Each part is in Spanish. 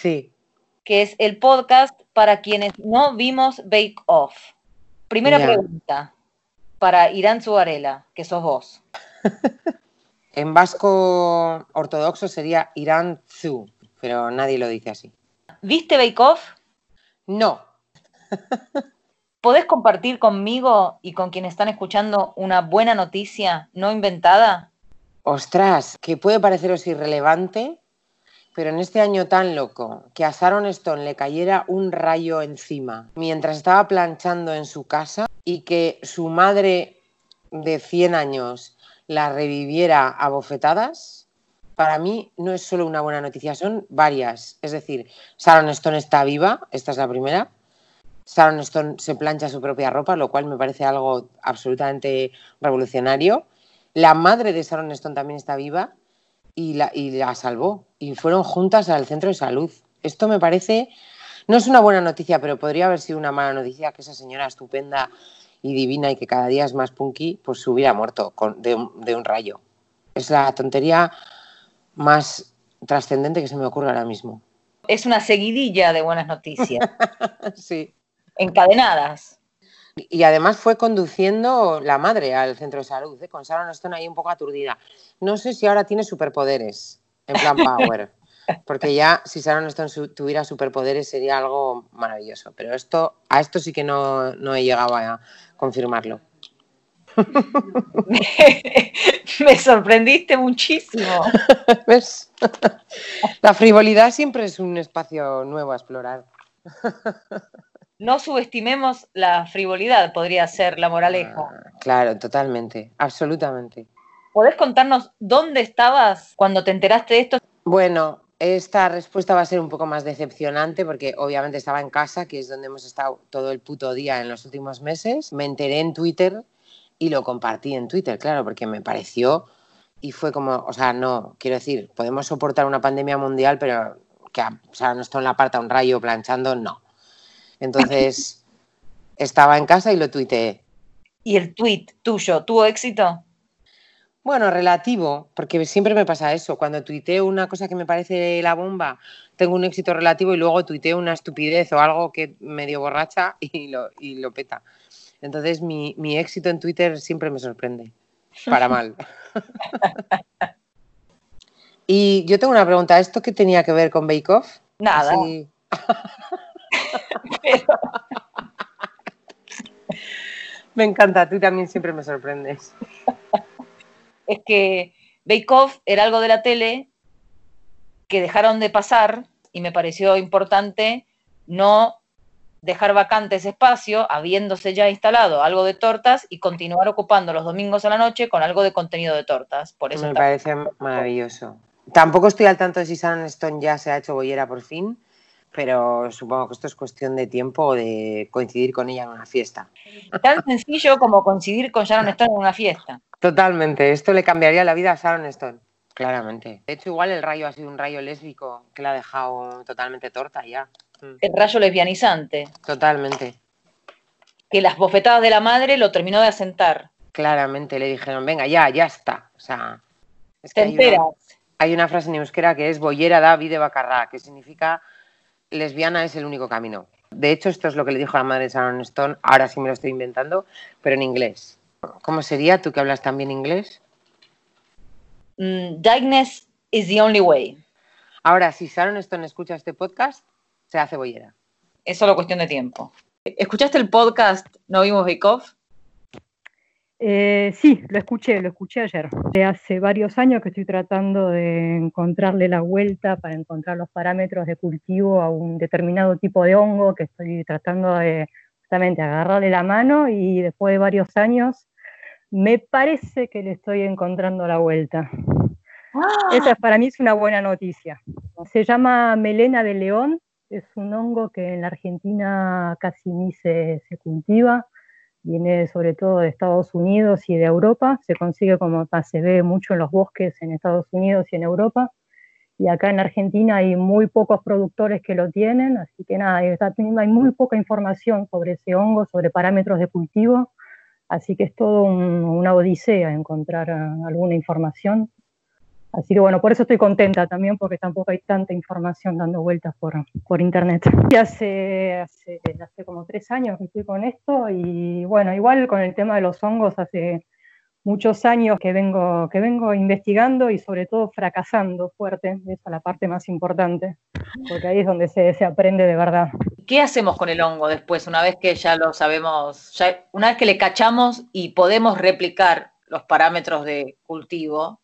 Sí. Que es el podcast para quienes no vimos Bake Off. Primera pregunta para Irán Zuarela, que sos vos. en vasco ortodoxo sería Irán Zu, pero nadie lo dice así. ¿Viste Bake Off? No. ¿Podés compartir conmigo y con quienes están escuchando una buena noticia no inventada? Ostras, que puede pareceros irrelevante, pero en este año tan loco que a Sharon Stone le cayera un rayo encima mientras estaba planchando en su casa y que su madre de 100 años la reviviera a bofetadas, para mí no es solo una buena noticia, son varias. Es decir, Sharon Stone está viva, esta es la primera. Sharon Stone se plancha su propia ropa, lo cual me parece algo absolutamente revolucionario. La madre de Sharon Stone también está viva y la, y la salvó. Y fueron juntas al centro de salud. Esto me parece, no es una buena noticia, pero podría haber sido una mala noticia que esa señora estupenda y divina y que cada día es más punky, pues se hubiera muerto de, un, de un rayo. Es la tontería más trascendente que se me ocurre ahora mismo. Es una seguidilla de buenas noticias. sí encadenadas. Y además fue conduciendo la madre al centro de salud, ¿eh? con Sharon Stone ahí un poco aturdida. No sé si ahora tiene superpoderes, en plan Power, porque ya si Sharon Stone tuviera superpoderes sería algo maravilloso, pero esto, a esto sí que no, no he llegado a confirmarlo. Me sorprendiste muchísimo. ¿Ves? La frivolidad siempre es un espacio nuevo a explorar no subestimemos la frivolidad, podría ser la moraleja. Ah, claro, totalmente, absolutamente. ¿Podés contarnos dónde estabas cuando te enteraste de esto? Bueno, esta respuesta va a ser un poco más decepcionante porque obviamente estaba en casa, que es donde hemos estado todo el puto día en los últimos meses. Me enteré en Twitter y lo compartí en Twitter, claro, porque me pareció y fue como, o sea, no, quiero decir, podemos soportar una pandemia mundial, pero que o sea, no está en la parte un rayo planchando, no. Entonces, estaba en casa y lo tuiteé. ¿Y el tweet tuyo tuvo éxito? Bueno, relativo, porque siempre me pasa eso. Cuando tuiteo una cosa que me parece la bomba, tengo un éxito relativo y luego tuiteo una estupidez o algo que medio borracha y lo, y lo peta. Entonces, mi, éxito en Twitter siempre me sorprende, para mal. y yo tengo una pregunta, ¿esto qué tenía que ver con Bake Off? Nada. Me encanta, tú también siempre me sorprendes. Es que Bake Off era algo de la tele que dejaron de pasar y me pareció importante no dejar vacante ese espacio, habiéndose ya instalado algo de tortas y continuar ocupando los domingos a la noche con algo de contenido de tortas. Por eso me parece maravilloso. Tampoco estoy al tanto de si San Stone ya se ha hecho bollera por fin, pero supongo que esto es cuestión de tiempo o de coincidir con ella en una fiesta. Tan sencillo como coincidir con Sharon Stone en una fiesta. Totalmente, esto le cambiaría la vida a Sharon Stone, claramente. De hecho, igual el rayo ha sido un rayo lésbico que la ha dejado totalmente torta ya. Mm. El rayo lesbianizante. Totalmente. Que las bofetadas de la madre lo terminó de asentar. Claramente le dijeron, venga, ya, ya está. O sea, es que hay, una, hay una, frase en euskera que es bollera da vide bacarra, que significa lesbiana es el único camino. De hecho, esto es lo que le dijo a la madre de Sharon Stone, ahora sí me lo estoy inventando, pero en inglés. ¿Cómo sería tú que hablas también inglés? Mm, darkness is the only way. Ahora, si Sharon Stone escucha este podcast, se hace bollera. Es solo cuestión de tiempo. ¿Escuchaste el podcast No Vimos Bake Off? Eh, sí, lo escuché, lo escuché ayer. Hace varios años que estoy tratando de encontrarle la vuelta para encontrar los parámetros de cultivo a un determinado tipo de hongo que estoy tratando de justamente agarrarle la mano y después de varios años me parece que le estoy encontrando la vuelta. ¡Ah! Esa para mí es una buena noticia. Se llama melena de león, es un hongo que en la Argentina casi ni se cultiva viene sobre todo de Estados Unidos y de Europa, se consigue como se ve mucho en los bosques en Estados Unidos y en Europa, y acá en Argentina hay muy pocos productores que lo tienen, así que nada, hay muy poca información sobre ese hongo, sobre parámetros de cultivo, así que es todo una odisea encontrar ah, alguna información. Así que bueno, por eso estoy contenta también, porque tampoco hay tanta información dando vueltas por, por internet. Y hace, hace, hace como tres años que estoy con esto y bueno, igual con el tema de los hongos hace muchos años que vengo, que vengo investigando y sobre todo fracasando fuerte, esa es la parte más importante, porque ahí es donde se, se, aprende de verdad. ¿Qué hacemos con el hongo después, una vez que ya lo sabemos, ya, una vez que le cachamos y podemos replicar los parámetros de cultivo?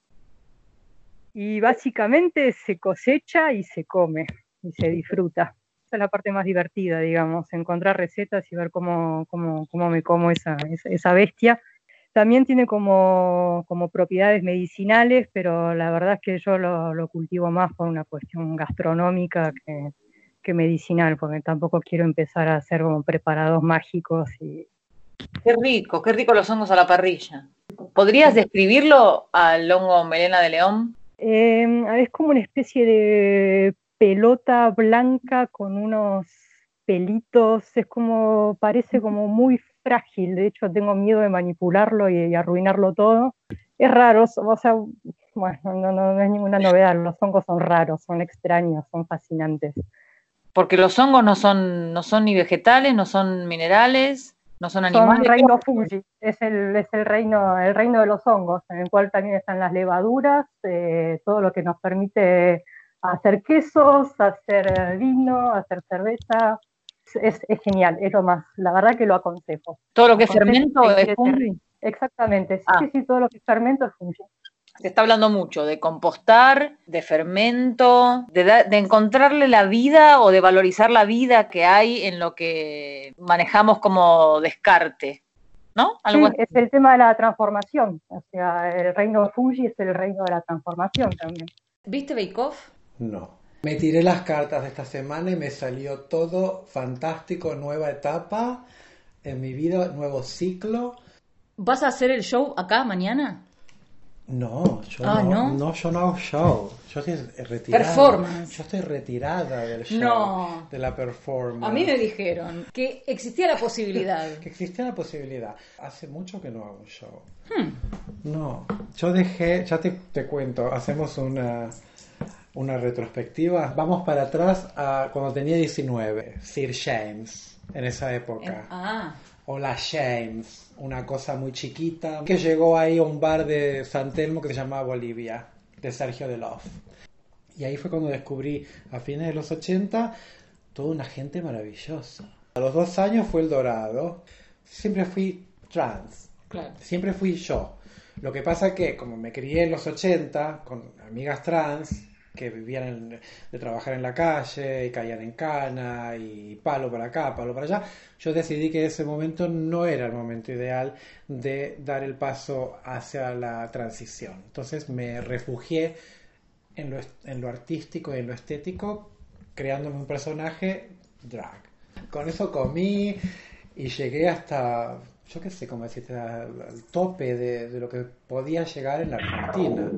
Y básicamente se cosecha y se come y se disfruta. Esa es la parte más divertida, digamos, encontrar recetas y ver cómo, cómo, cómo me como esa, esa bestia también tiene como, como, propiedades medicinales, pero la verdad es que yo lo, cultivo más por una cuestión gastronómica que, que, medicinal, porque tampoco quiero empezar a hacer como preparados mágicos. Qué rico, qué rico los hongos a la parrilla. ¿Podrías describirlo al hongo melena de león? Eh, es como una especie de pelota blanca con unos pelitos, es como, parece como muy frágil, de hecho tengo miedo de manipularlo y, arruinarlo todo. Es raro, o sea, bueno, no, no, es ninguna novedad, los hongos son raros, son extraños, son fascinantes. Porque los hongos no son, no son ni vegetales, no son minerales, no son animales. Son reino fungi, es el, es el reino, el reino de los hongos, en el cual también están las levaduras, eh, todo lo que nos permite hacer quesos, hacer vino, hacer cerveza, es, es, genial, es lo más, la verdad que lo aconsejo. Todo lo que es fermento es fungi. Exactamente, sí, ah. sí, todo lo que es fermento es fungi. Se está hablando mucho de compostar, de fermento, de, de, encontrarle la vida o de valorizar la vida que hay en lo que manejamos como descarte. ¿No? ¿Algo sí, es el tema de la transformación. O sea, el reino fungi es el reino de la transformación también. ¿Viste Bake Off? No. Me tiré las cartas de esta semana y me salió todo fantástico, nueva etapa en mi vida, nuevo ciclo. ¿Vas a hacer el show acá mañana? No, yo ah, no, no, yo no hago show. Yo estoy retirada. Performance. Yo estoy retirada del show. No. De la performance. A mí me dijeron que existía la posibilidad. que existía la posibilidad. Hace mucho que no hago un show. Hmm. No, yo dejé, ya te, te cuento, hacemos una una retrospectiva. Vamos para atrás a cuando tenía 19, Sir James, en esa época. Ah. O la James, una cosa muy chiquita, que llegó ahí a un bar de San Telmo que se llamaba Bolivia, de Sergio de Love. Y ahí fue cuando descubrí, a fines de los 80, toda una gente maravillosa. A los dos años fue el Dorado. Siempre fui trans. Claro. Siempre fui yo. Lo que pasa que, como me crié en los 80, con amigas trans, que vivían de trabajar en la calle y caían en cana y palo para acá, palo para allá, yo decidí que ese momento no era el momento ideal de dar el paso hacia la transición. Entonces me refugié en lo, en lo artístico y en lo estético, creándome un personaje drag. Con eso comí y llegué hasta yo qué sé cómo decirte, al, al tope de, de, lo que podía llegar en la Argentina.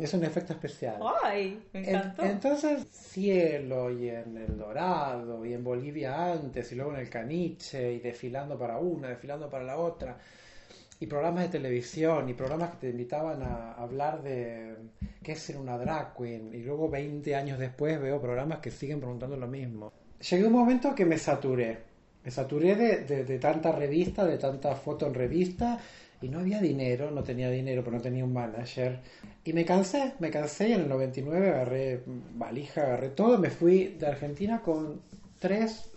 Es un efecto especial. ¡Ay! Me encantó. entonces, Cielo y en El Dorado y en Bolivia antes y luego en el Caniche y desfilando para una, desfilando para la otra. Y programas de televisión y programas que te invitaban a hablar de qué es ser una drag queen. Y luego 20 años después veo programas que siguen preguntando lo mismo. Llegué a un momento que me saturé. Me saturé de, de, de tanta revista, de tanta foto en revista y no había dinero, no tenía dinero, pero no tenía un manager. Y me cansé, me cansé y en el 99 agarré valija, agarré todo, me fui de Argentina con tres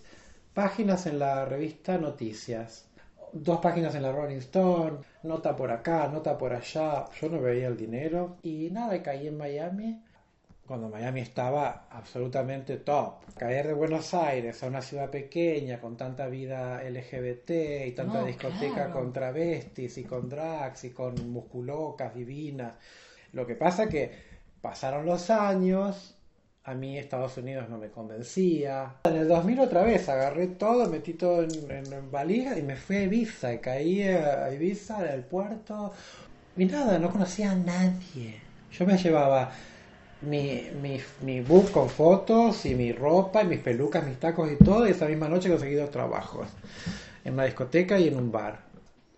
páginas en la revista Noticias, dos páginas en la Rolling Stone, nota por acá, nota por allá, yo no veía el dinero y nada, caí en Miami cuando Miami estaba absolutamente top. Caer de Buenos Aires a una ciudad pequeña con tanta vida LGBT y tanta No, discoteca claro. con travestis y con drags y con musculocas divinas. Lo que pasa que pasaron los años, a mí Estados Unidos no me convencía. En el 2000 otra vez agarré todo, metí todo en, en, en valija y me fui a Ibiza. Y caí a Ibiza, el puerto. Y nada, no conocía a nadie. Yo me llevaba mi, mi, mi book con fotos y mi ropa y mis pelucas, mis tacos y todo. Y esa misma noche conseguí dos trabajos. En una discoteca y en un bar.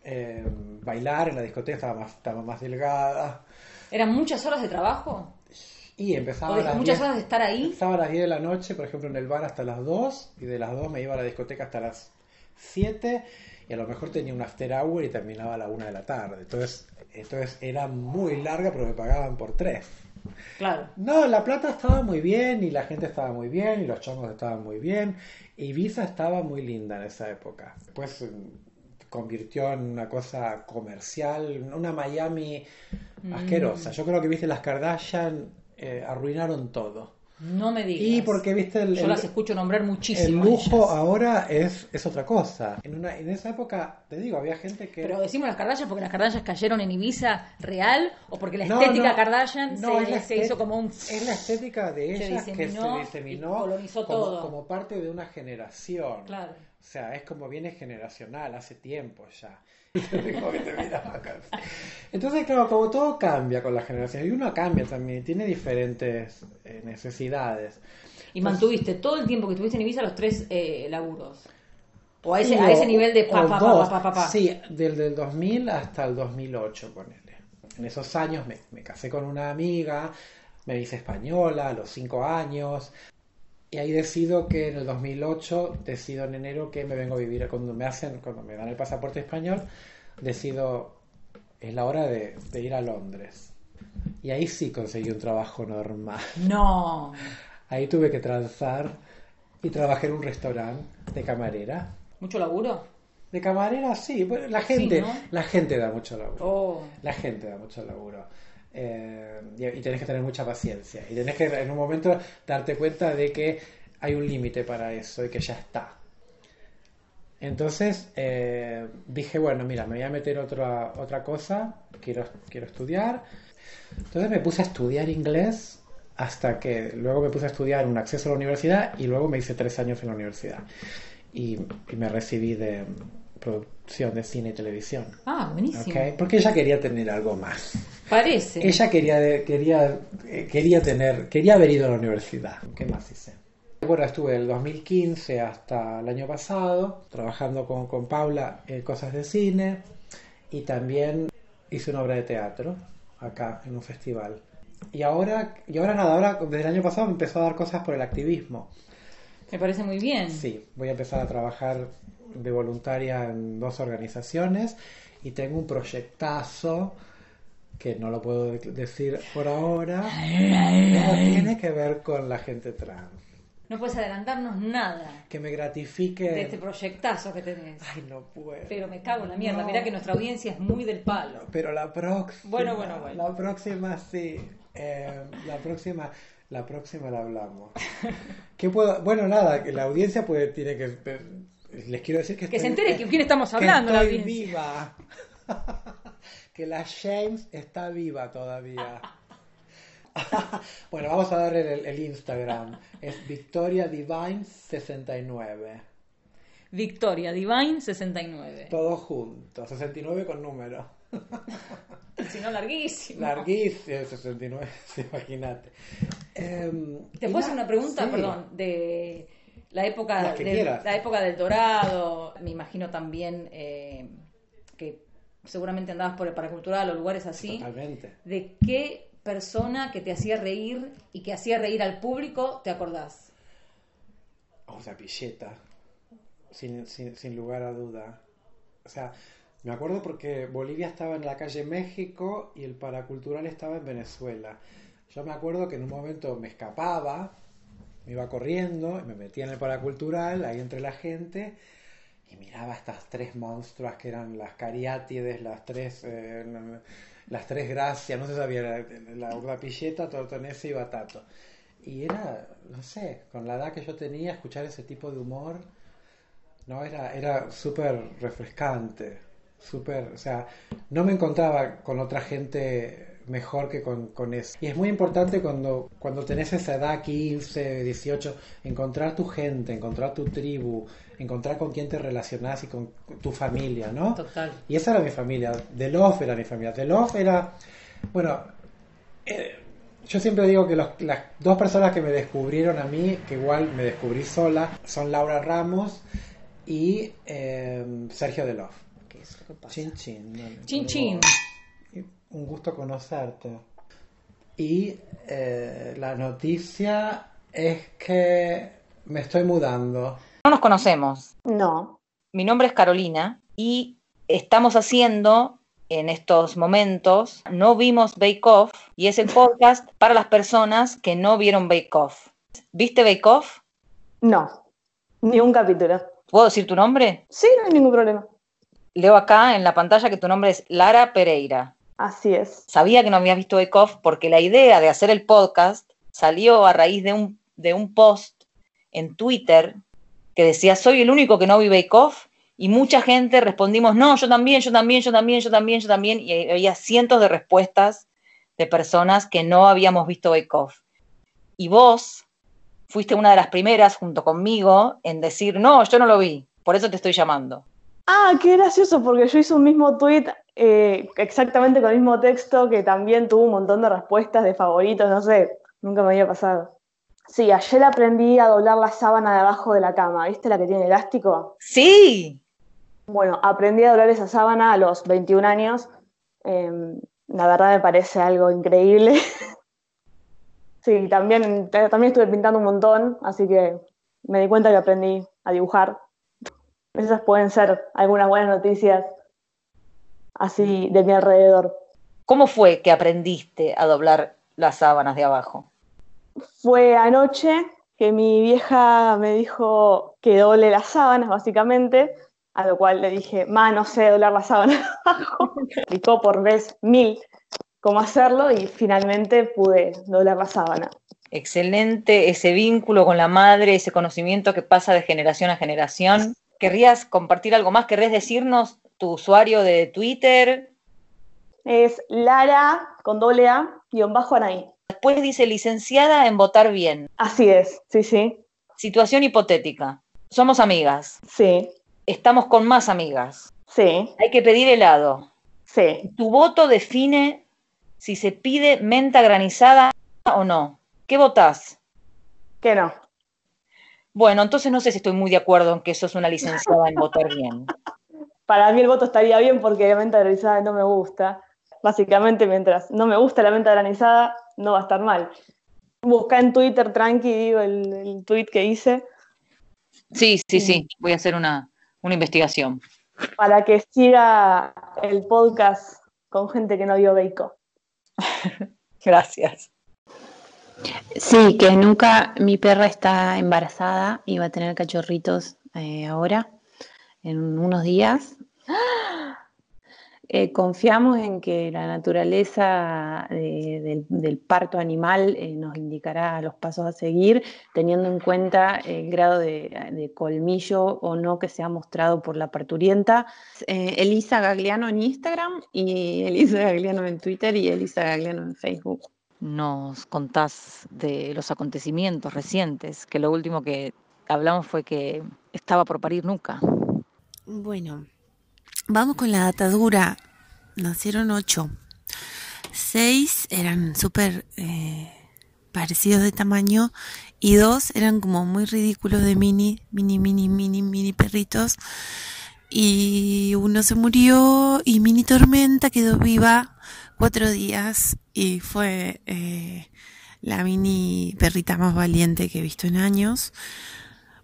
Eh, bailar en la discoteca estaba más, estaba más delgada. ¿Eran muchas horas de trabajo? Y empezaba ¿O a las muchas 10 horas de estar ahí? Estaba a las 10 de la noche, por ejemplo, en el bar hasta las 2, y de las 2 me iba a la discoteca hasta las 7, y a lo mejor tenía un after hour y terminaba a la 1 de la tarde. Entonces, entonces era muy larga, pero me pagaban por 3. Claro. No, La Plata estaba muy bien, y la gente estaba muy bien, y los chongos estaban muy bien, y Ibiza estaba muy linda en esa época. Después eh, convirtió en una cosa comercial, una Miami asquerosa. Yo creo que, viste, las Kardashian eh, arruinaron todo. No me digas. Y porque, viste, el, Yo el- las escucho nombrar el muchísimo. lujo ellas. ahora es, es otra cosa. En, una, en esa época, te digo, había gente que... Pero decimos las Kardashian porque las Kardashian cayeron en Ibiza real o porque la No, estética no, Kardashian no, se, es la se hizo como un... Es la estética de Se ellas que se diseminó diseminó y colonizó como, todo. como parte de una generación. Claro. O sea, es como viene generacional, hace tiempo ya. Entonces, claro, como todo cambia con la generación, y uno cambia también, tiene diferentes eh, necesidades. Y mantuviste todo el tiempo que estuviste en Ibiza los tres eh, laburos. O a ese, a ese nivel de pa, pa, pa, dos. pa, pa. Sí, del, del 2000 hasta el 2008, ponele. En esos años me, me casé con una amiga, me hice española a los 5 años. Y ahí decido que en el 2008, decido en enero que me vengo a vivir, cuando me hacen, cuando me dan el pasaporte español, decido, es la hora de, de ir a Londres. Y ahí sí conseguí un trabajo normal. No. Ahí tuve que transar y trabajé en un restaurante de camarera. ¿Mucho laburo? De camarera, sí. Bueno, la Sí, gente, ¿no? la gente da mucho laburo. Oh. La gente da mucho laburo. Eh, y, tenés que tener mucha paciencia. Y tenés que en un momento darte cuenta de que hay un límite para eso y que ya está. Entonces eh, dije, bueno, mira, me voy a meter otra, otra cosa, quiero, quiero estudiar. Entonces me puse a estudiar inglés hasta que luego me puse a estudiar un acceso a la universidad y luego me hice tres años en la universidad. Y, y me recibí de producción de cine y televisión. Ah, buenísimo. Porque ella quería tener algo más. Parece. Ella quería, quería, eh, quería tener, quería haber ido a la universidad. ¿Qué más hice? Bueno, estuve del 2015 hasta el año pasado trabajando con, con Paula en cosas de cine y también hice una obra de teatro acá en un festival. Y ahora, y ahora nada, ahora desde el año pasado me empezó a dar cosas por el activismo. Me parece muy bien. Sí, voy a empezar a trabajar de voluntaria en dos organizaciones y tengo un proyectazo que no lo puedo de- decir por ahora, pero tiene que ver con la gente trans. No puedes adelantarnos nada Que me gratifique. de este proyectazo que tenés. Ay, no puedo. Pero me cago en la mierda. No. Mirá que nuestra audiencia es muy del palo. Pero la próxima. Bueno, bueno, bueno. La próxima sí. Eh, la próxima. La próxima la hablamos. ¿Qué puedo? Bueno, nada, que la audiencia puede, tiene que. Les quiero decir que Que se entere que quién estamos que hablando, la audiencia. viva. que la James está viva todavía. bueno, vamos a darle el, el Instagram. Es Victoria Divine 69. Victoria Divine 69. Todo junto. 69 con número. Si no, larguísimo. Larguísimo, 69, sí, imagínate. Em, ¿Te puedo hacer na- una pregunta, sí. perdón, de la época, del, la época del Dorado? Me imagino también eh, que seguramente andabas por el paracultural o lugares así. Totalmente. ¿De qué persona que te hacía reír y que hacía reír al público te acordás? O sea, Pilleta. Sin, sin, sin lugar a duda. O sea, me acuerdo porque Bolivia estaba en la calle México y el paracultural estaba en Venezuela. Yo me acuerdo que en un momento me escapaba, me iba corriendo me metía en el paracultural, ahí entre la gente, y miraba estas tres monstruas que eran las cariátides, las tres, eh, las tres gracias, no se sabía, la, la, la pilleta, tortonese y batato. Y era, no sé, con la edad que yo tenía, escuchar ese tipo de humor, no era, era súper refrescante, súper, o sea, no me encontraba con otra gente mejor que con, con eso. Y es muy importante cuando, cuando tenés esa edad, 15, 18, encontrar tu gente, encontrar tu tribu, encontrar con quién te relacionás y con tu familia, ¿no? Total. Y esa era mi familia, The Love era mi familia. The Love era, bueno, eh, yo siempre digo que los- las dos personas que me descubrieron a mí, que igual me descubrí sola, son Laura Ramos y eh, Sergio De Love. ¿Qué es lo que pasa? Chin chin. no, Chin chin. Un gusto conocerte. y eh, la noticia es que me estoy mudando. No nos conocemos. No. Mi nombre es Carolina y estamos haciendo en estos momentos No Vimos Bake Off y es el podcast para las personas que no vieron Bake Off. ¿Viste Bake Off? No. Ni un capítulo. ¿Puedo decir tu nombre? Sí, no hay ningún problema. Leo acá en la pantalla que tu nombre es Lara Pereira. Así es. Sabía que no habías visto Bake Off porque la idea de hacer el podcast salió a raíz de un, de un post en Twitter que decía, soy el único que no vi Bake Off, y mucha gente respondimos, no, yo también, yo también, yo también, yo también, yo también, y había cientos de respuestas de personas que no habíamos visto Bake Off. Y vos fuiste una de las primeras, junto conmigo, en decir, no, yo no lo vi, por eso te estoy llamando. Ah, qué gracioso, porque yo hice un mismo tweet eh, exactamente con el mismo texto que también tuvo un montón de respuestas de favoritos, no sé, nunca me había pasado. Sí, ayer aprendí a doblar la sábana de abajo de la cama, ¿viste la que tiene elástico? Sí. Bueno, aprendí a doblar esa sábana a los 21 años. Em, la verdad me parece algo increíble. sí, también, también estuve pintando un montón, así que me di cuenta que aprendí a dibujar. Esas pueden ser algunas buenas noticias así de mi alrededor. ¿Cómo fue que aprendiste a doblar las sábanas de abajo? Fue anoche que mi vieja me dijo que doble las sábanas, básicamente, a lo cual le dije, ma, no sé doblar las sábanas de abajo. Me explicó por vez mil cómo hacerlo y finalmente pude doblar la sábana. Excelente ese vínculo con la madre, ese conocimiento que pasa de generación a generación. ¿Querrías compartir algo más? ¿Querrías decirnos tu usuario de Twitter? Es Lara con doble A, guion bajo Anaí. Después dice licenciada en votar bien. Así es, sí, sí. Situación hipotética. Somos amigas. Sí, Estamos con más amigas. sí, Hay que pedir helado. sí. Tu voto define si se pide menta granizada o no. ¿Qué votás? Que no. Bueno, entonces no sé si estoy muy de acuerdo en que sos una licenciada en votar bien. Para mí el voto estaría bien porque la menta granizada no me gusta. Básicamente, mientras no me gusta la menta granizada, no va a estar mal. Busca en Twitter tranqui, digo, el, el tweet que hice, Sí, sí, sí. Voy a hacer una, una investigación. para que siga el podcast con gente que no vio Bake Gracias. Sí, que nunca mi perra está embarazada y va a tener cachorritos eh, ahora, en unos días. Eh, confiamos en que la naturaleza de- del, parto animal eh, nos indicará los pasos a seguir, teniendo en cuenta el grado de, colmillo o no que se ha mostrado por la parturienta. Eh, Elisa Gagliano en Instagram y Elisa Gagliano en Twitter y Elisa Gagliano en Facebook. Nos contás de los acontecimientos recientes, que lo último que hablamos fue que estaba por parir Nuca. Bueno, vamos con la data dura. Nacieron ocho. Seis eran súper eh, parecidos de tamaño y dos eran como muy ridículos de mini, mini, mini, mini, mini perritos. Y uno se murió y Mini Tormenta quedó viva cuatro días y fue eh, la mini perrita más valiente que he visto en años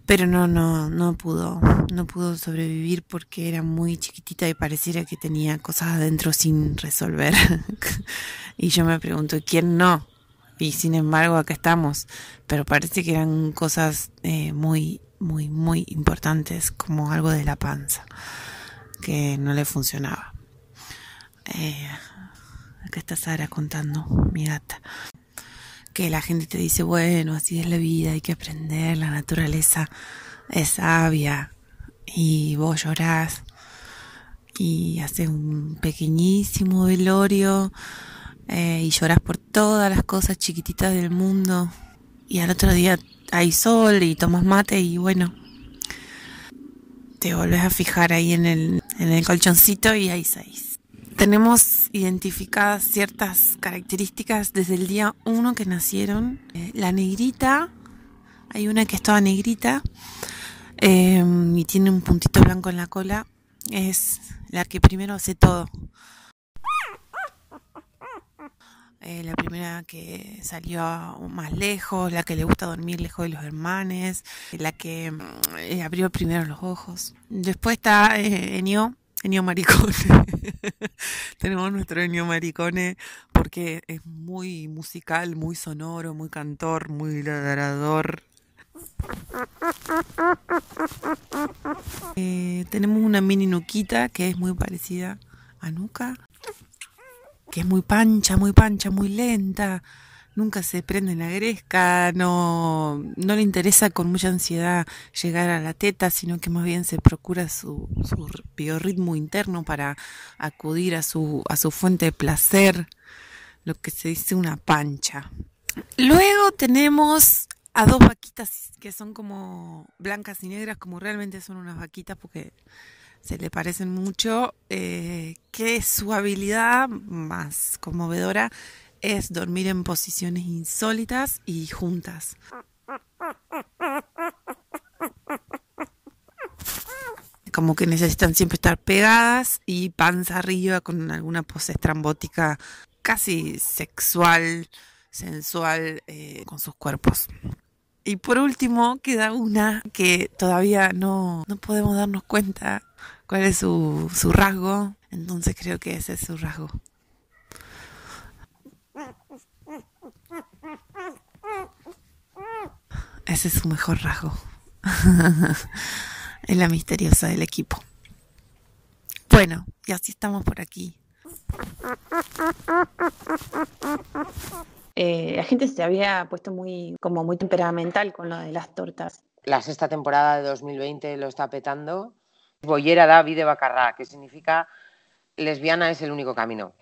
pero no, no, no pudo, no pudo sobrevivir porque era muy chiquitita y pareciera que tenía cosas adentro sin resolver. y yo me pregunto, ¿quién no? Y sin embargo acá estamos, pero parece que eran cosas eh, muy, muy, muy importantes, como algo de la panza, que no le funcionaba. Eh, acá está Sara contando, mi gata que la gente te dice, bueno, así es la vida, hay que aprender, la naturaleza es sabia y vos llorás y haces un pequeñísimo velorio eh, y llorás por todas las cosas chiquititas del mundo y al otro día hay sol y tomas mate y bueno, te volvés a fijar ahí en el, en el colchoncito y hay seis. Tenemos identificadas ciertas características desde el día uno que nacieron. Eh, la negrita, hay una que es toda negrita eh, y tiene un puntito blanco en la cola. Es la que primero hace todo. eh, la primera que salió más lejos, la que le gusta dormir lejos de los hermanos, la que abrió primero los ojos. Después está Enio, Enio Maricone. Tenemos nuestro Enio Maricone porque es muy musical, muy sonoro, muy cantor, muy ladrador. Eh, tenemos una mini nuquita que es muy parecida a Nuca, que es muy pancha, muy pancha, muy lenta, nunca se prende en la gresca, no, no le interesa con mucha ansiedad llegar a la teta, sino que más bien se procura su, su biorritmo interno para acudir a su, a su fuente de placer, lo que se dice una pancha. Luego tenemos a dos vaquitas que son como blancas y negras, como realmente son unas vaquitas porque se le parecen mucho, eh, que su habilidad más conmovedora es dormir en posiciones insólitas y juntas. Como que necesitan siempre estar pegadas y panza arriba con alguna pose estrambótica casi sexual, sensual eh, con sus cuerpos. Y por último queda una que todavía no, no podemos darnos cuenta cuál es su, su rasgo, entonces creo que ese es su rasgo. Ese es su mejor rasgo. es la misteriosa del equipo. Bueno, y así estamos por aquí. Eh, la gente se había puesto muy, como muy temperamental con lo de las tortas. La sexta temporada de 2020 lo está petando. Boyera David de Bacarrá, que significa lesbiana es el único camino.